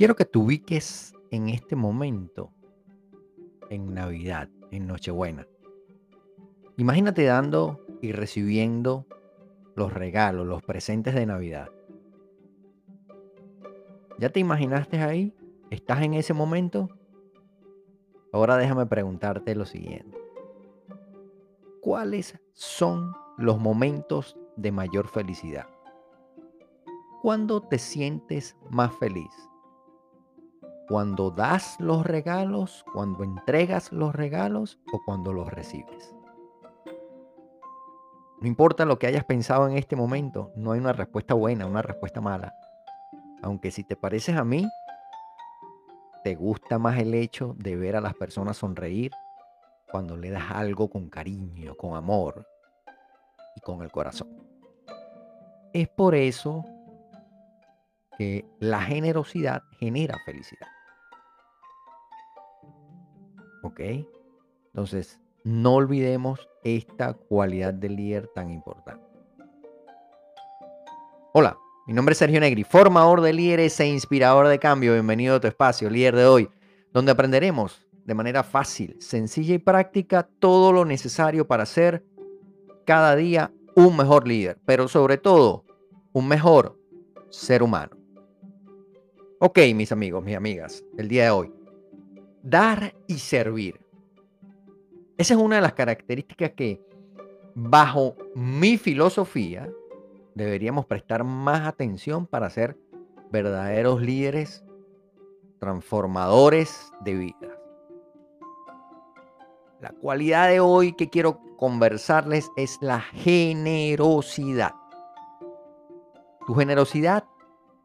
Quiero que te ubiques en este momento, en Navidad, en Nochebuena. Imagínate dando y recibiendo los regalos, los presentes de Navidad. ¿Ya te imaginaste ahí? ¿Estás en ese momento? Ahora déjame preguntarte lo siguiente. ¿Cuáles son los momentos de mayor felicidad? ¿Cuándo te sientes más feliz? ¿Cuando das los regalos, cuando entregas los regalos o cuando los recibes? No importa lo que hayas pensado en este momento, no hay una respuesta buena, una respuesta mala. Aunque si te pareces a mí, te gusta más el hecho de ver a las personas sonreír cuando le das algo con cariño, con amor y con el corazón. Es por eso que la generosidad genera felicidad. ¿Ok? Entonces, no olvidemos esta cualidad del líder tan importante. Hola, mi nombre es Sergio Negri, formador de líderes e inspirador de cambio. Bienvenido a tu espacio, líder de hoy, donde aprenderemos de manera fácil, sencilla y práctica todo lo necesario para ser cada día un mejor líder, pero sobre todo un mejor ser humano. Ok, mis amigos, mis amigas, el día de hoy, dar y servir. Esa es una de las características que, bajo mi filosofía, deberíamos prestar más atención para ser verdaderos líderes transformadores de vidas. La cualidad de hoy que quiero conversarles es la generosidad. Tu generosidad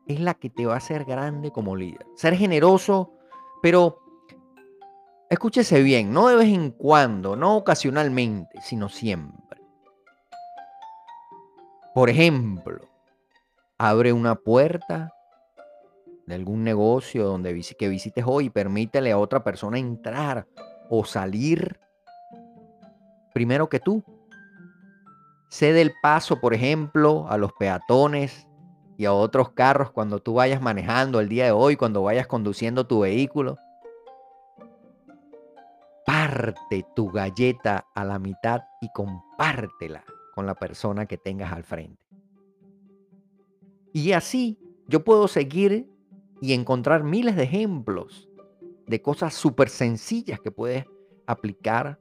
es la que te va a hacer grande como líder. Ser generoso, pero Escúchese bien, no de vez en cuando, no ocasionalmente, sino siempre. Por ejemplo, abre una puerta de algún negocio donde que visites hoy y permítele a otra persona entrar o salir primero que tú. Cede el paso, por ejemplo, a los peatones y a otros carros cuando tú vayas manejando el día de hoy, cuando vayas conduciendo tu vehículo tu galleta a la mitad y compártela con la persona que tengas al frente. Y así yo puedo seguir y encontrar miles de ejemplos de cosas súper sencillas que puedes aplicar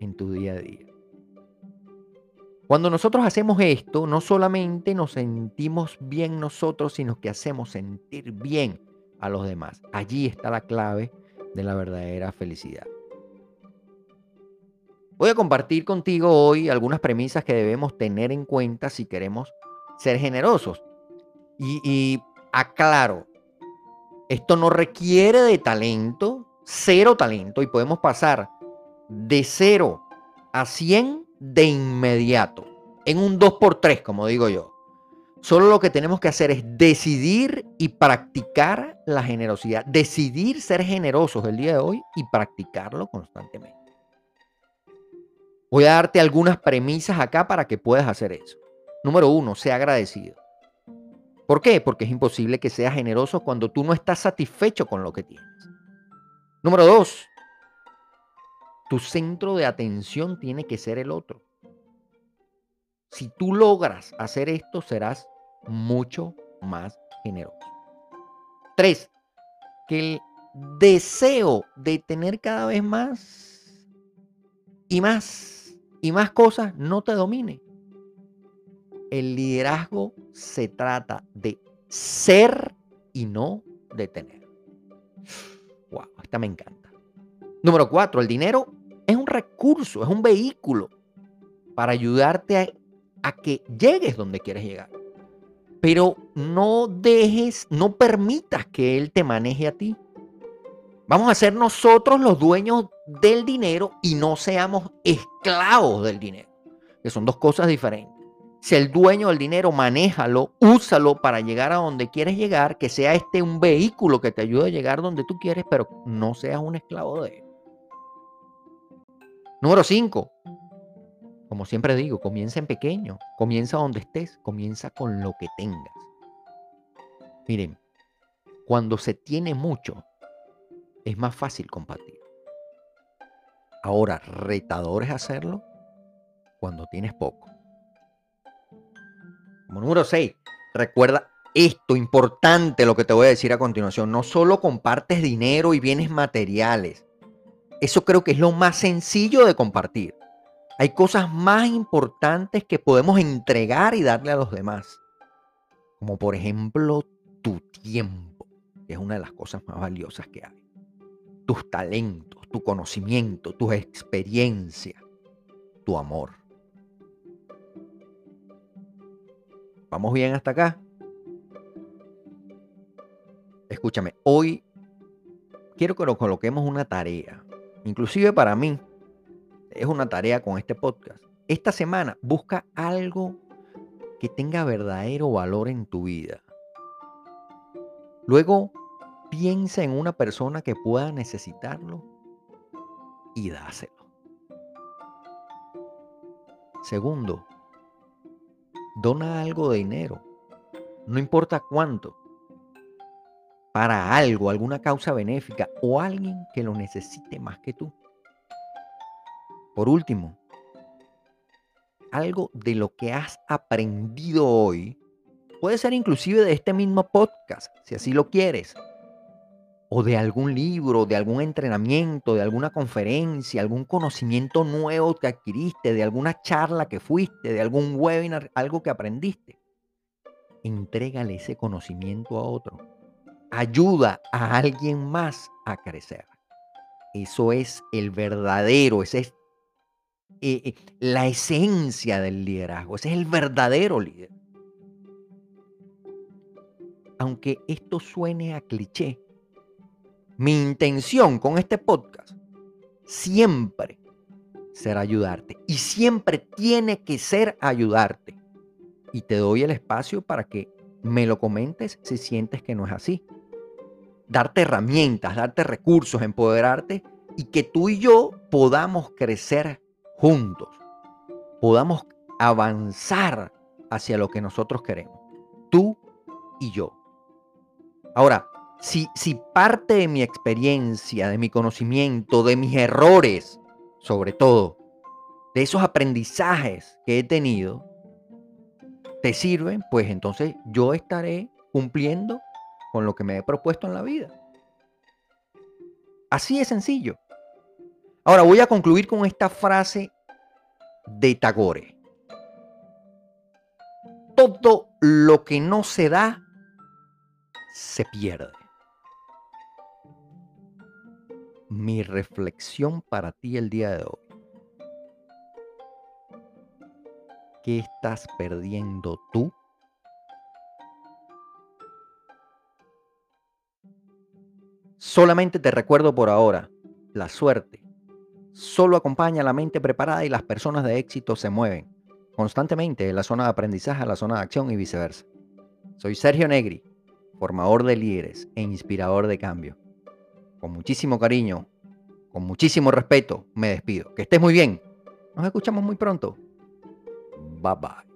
en tu día a día. Cuando nosotros hacemos esto, no solamente nos sentimos bien nosotros, sino que hacemos sentir bien a los demás. Allí está la clave de la verdadera felicidad. Voy a compartir contigo hoy algunas premisas que debemos tener en cuenta si queremos ser generosos. Y, aclaro, esto no requiere de talento, cero talento, y podemos pasar de cero a 100 de inmediato, en un 2x3, como digo yo. Solo lo que tenemos que hacer es decidir y practicar la generosidad, decidir ser generosos el día de hoy y practicarlo constantemente. Voy a darte algunas premisas acá para que puedas hacer eso. Número uno, sea agradecido. ¿Por qué? Porque es imposible que seas generoso cuando tú no estás satisfecho con lo que tienes. Número dos, tu centro de atención tiene que ser el otro. Si tú logras hacer esto, serás mucho más generoso. Tres, que el deseo de tener cada vez más y más y más cosas no te domine. El liderazgo se trata de ser y no de tener. Wow, esta me encanta. Número cuatro, el dinero es un recurso, es un vehículo para ayudarte a, a que llegues donde quieres llegar. Pero no dejes, no permitas que él te maneje a ti. Vamos a ser nosotros los dueños del dinero y no seamos esclavos del dinero, que son dos cosas diferentes. Si el dueño del dinero, manéjalo, úsalo para llegar a donde quieres llegar, que sea este un vehículo que te ayude a llegar donde tú quieres, pero no seas un esclavo de él. Número 5. Como siempre digo, comienza en pequeño, comienza donde estés, comienza con lo que tengas. Miren, Cuando se tiene mucho, es más fácil compartir. Ahora, retador es hacerlo cuando tienes poco. Como número 6, recuerda esto importante lo que te voy a decir a continuación. No solo compartes dinero y bienes materiales. Eso creo que es lo más sencillo de compartir. Hay cosas más importantes que podemos entregar y darle a los demás. Como por ejemplo tu tiempo, que es una de las cosas más valiosas que hay. Tus talentos, tu conocimiento, tu experiencia, tu amor. ¿Vamos bien hasta acá? Escúchame, hoy quiero que nos coloquemos una tarea. Inclusive para mí es una tarea con este podcast. Esta semana busca algo que tenga verdadero valor en tu vida. Luego piensa en una persona que pueda necesitarlo y dáselo. Segundo, dona algo de dinero, no importa cuánto, para algo, alguna causa benéfica o alguien que lo necesite más que tú. Por último, algo de lo que has aprendido hoy, puede ser inclusive de este mismo podcast, si así lo quieres, o de algún libro, de algún entrenamiento, de alguna conferencia, algún conocimiento nuevo que adquiriste, de alguna charla que fuiste, de algún webinar, algo que aprendiste. Entrégale ese conocimiento a otro. Ayuda a alguien más a crecer. Eso es el verdadero, ese es eh, eh, la esencia del liderazgo. Ese es el verdadero líder. Aunque esto suene a cliché, mi intención con este podcast siempre será ayudarte. Y siempre tiene que ser ayudarte. Y te doy el espacio para que me lo comentes si sientes que no es así. Darte herramientas, darte recursos, empoderarte y que tú y yo podamos crecer juntos podamos avanzar hacia lo que nosotros queremos. Tú y yo. Ahora, si, parte de mi experiencia, de mi conocimiento, de mis errores, sobre todo, de esos aprendizajes que he tenido, te sirven, pues entonces yo estaré cumpliendo con lo que me he propuesto en la vida. Así de sencillo. Ahora voy a concluir con esta frase de Tagore. Todo lo que no se da, se pierde. Mi reflexión para ti el día de hoy. ¿Qué estás perdiendo tú? Solamente te recuerdo por ahora, la suerte solo acompaña a la mente preparada y las personas de éxito se mueven constantemente de la zona de aprendizaje a la zona de acción y viceversa. Soy Sergio Negri, formador de líderes e inspirador de cambio. Con muchísimo cariño, con muchísimo respeto, me despido. Que estés muy bien. Nos escuchamos muy pronto. Bye bye.